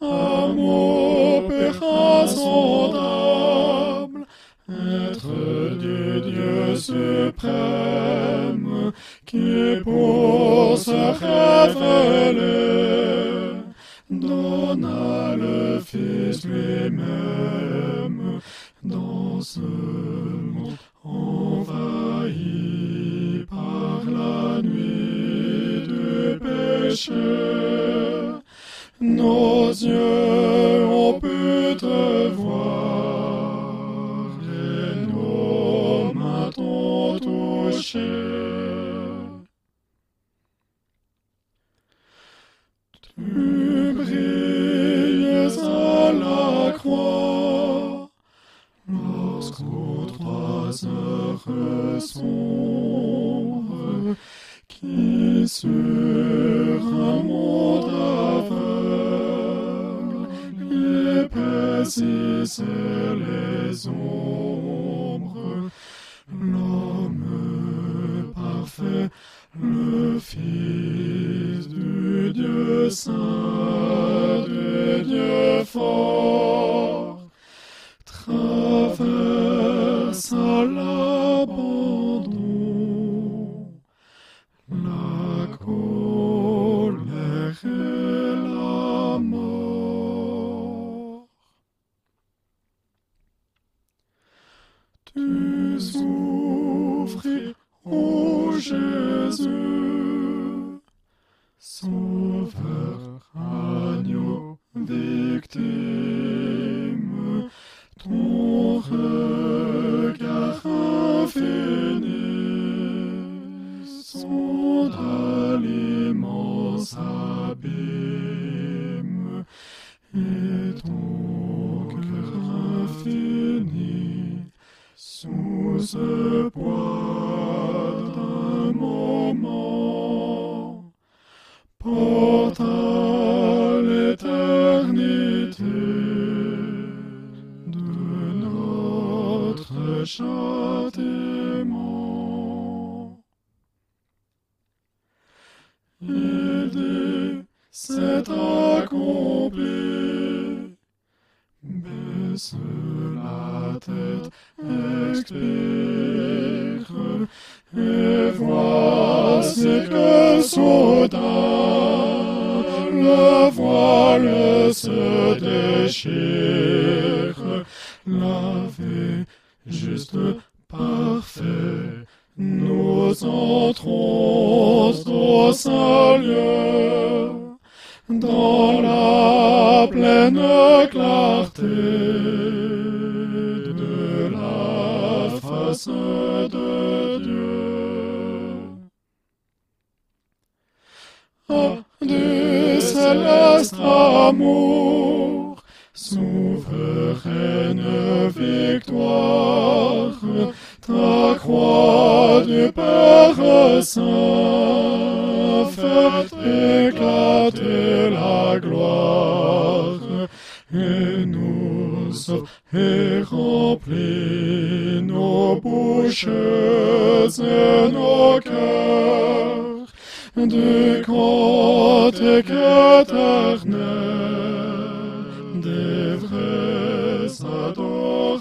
amour père insondable, être du Dieu suprême, qui pour se révéler, donna le Fils lui-même dans ce monde envahi par la nuit du péché. Yeux ont pu te voir et nos mains t'ont touché. Tu brilles à la croix lorsqu'aux trois heures sombres qui sur épaississent les ombres, l'homme parfait, le Fils du Dieu saint, du Dieu fort, Tu souffris, ô Jésus, Sauveur, agneau, victime, ton regard infini sonda l'immense sous ce poids d'un moment porta l'éternité de notre châtiment. Il dit, c'est accompli. Baisse la tête, expire, et voici que soudain le voile se déchire, lavé, juste, parfait, nous entrons au saint lieu, dans la pleine clarté Ah, du céleste amour, souveraine victoire, ta croix du Père Saint, fait éclater la gloire, et nous et remplit nos bouches et nos cœurs decat ec et arne devres ador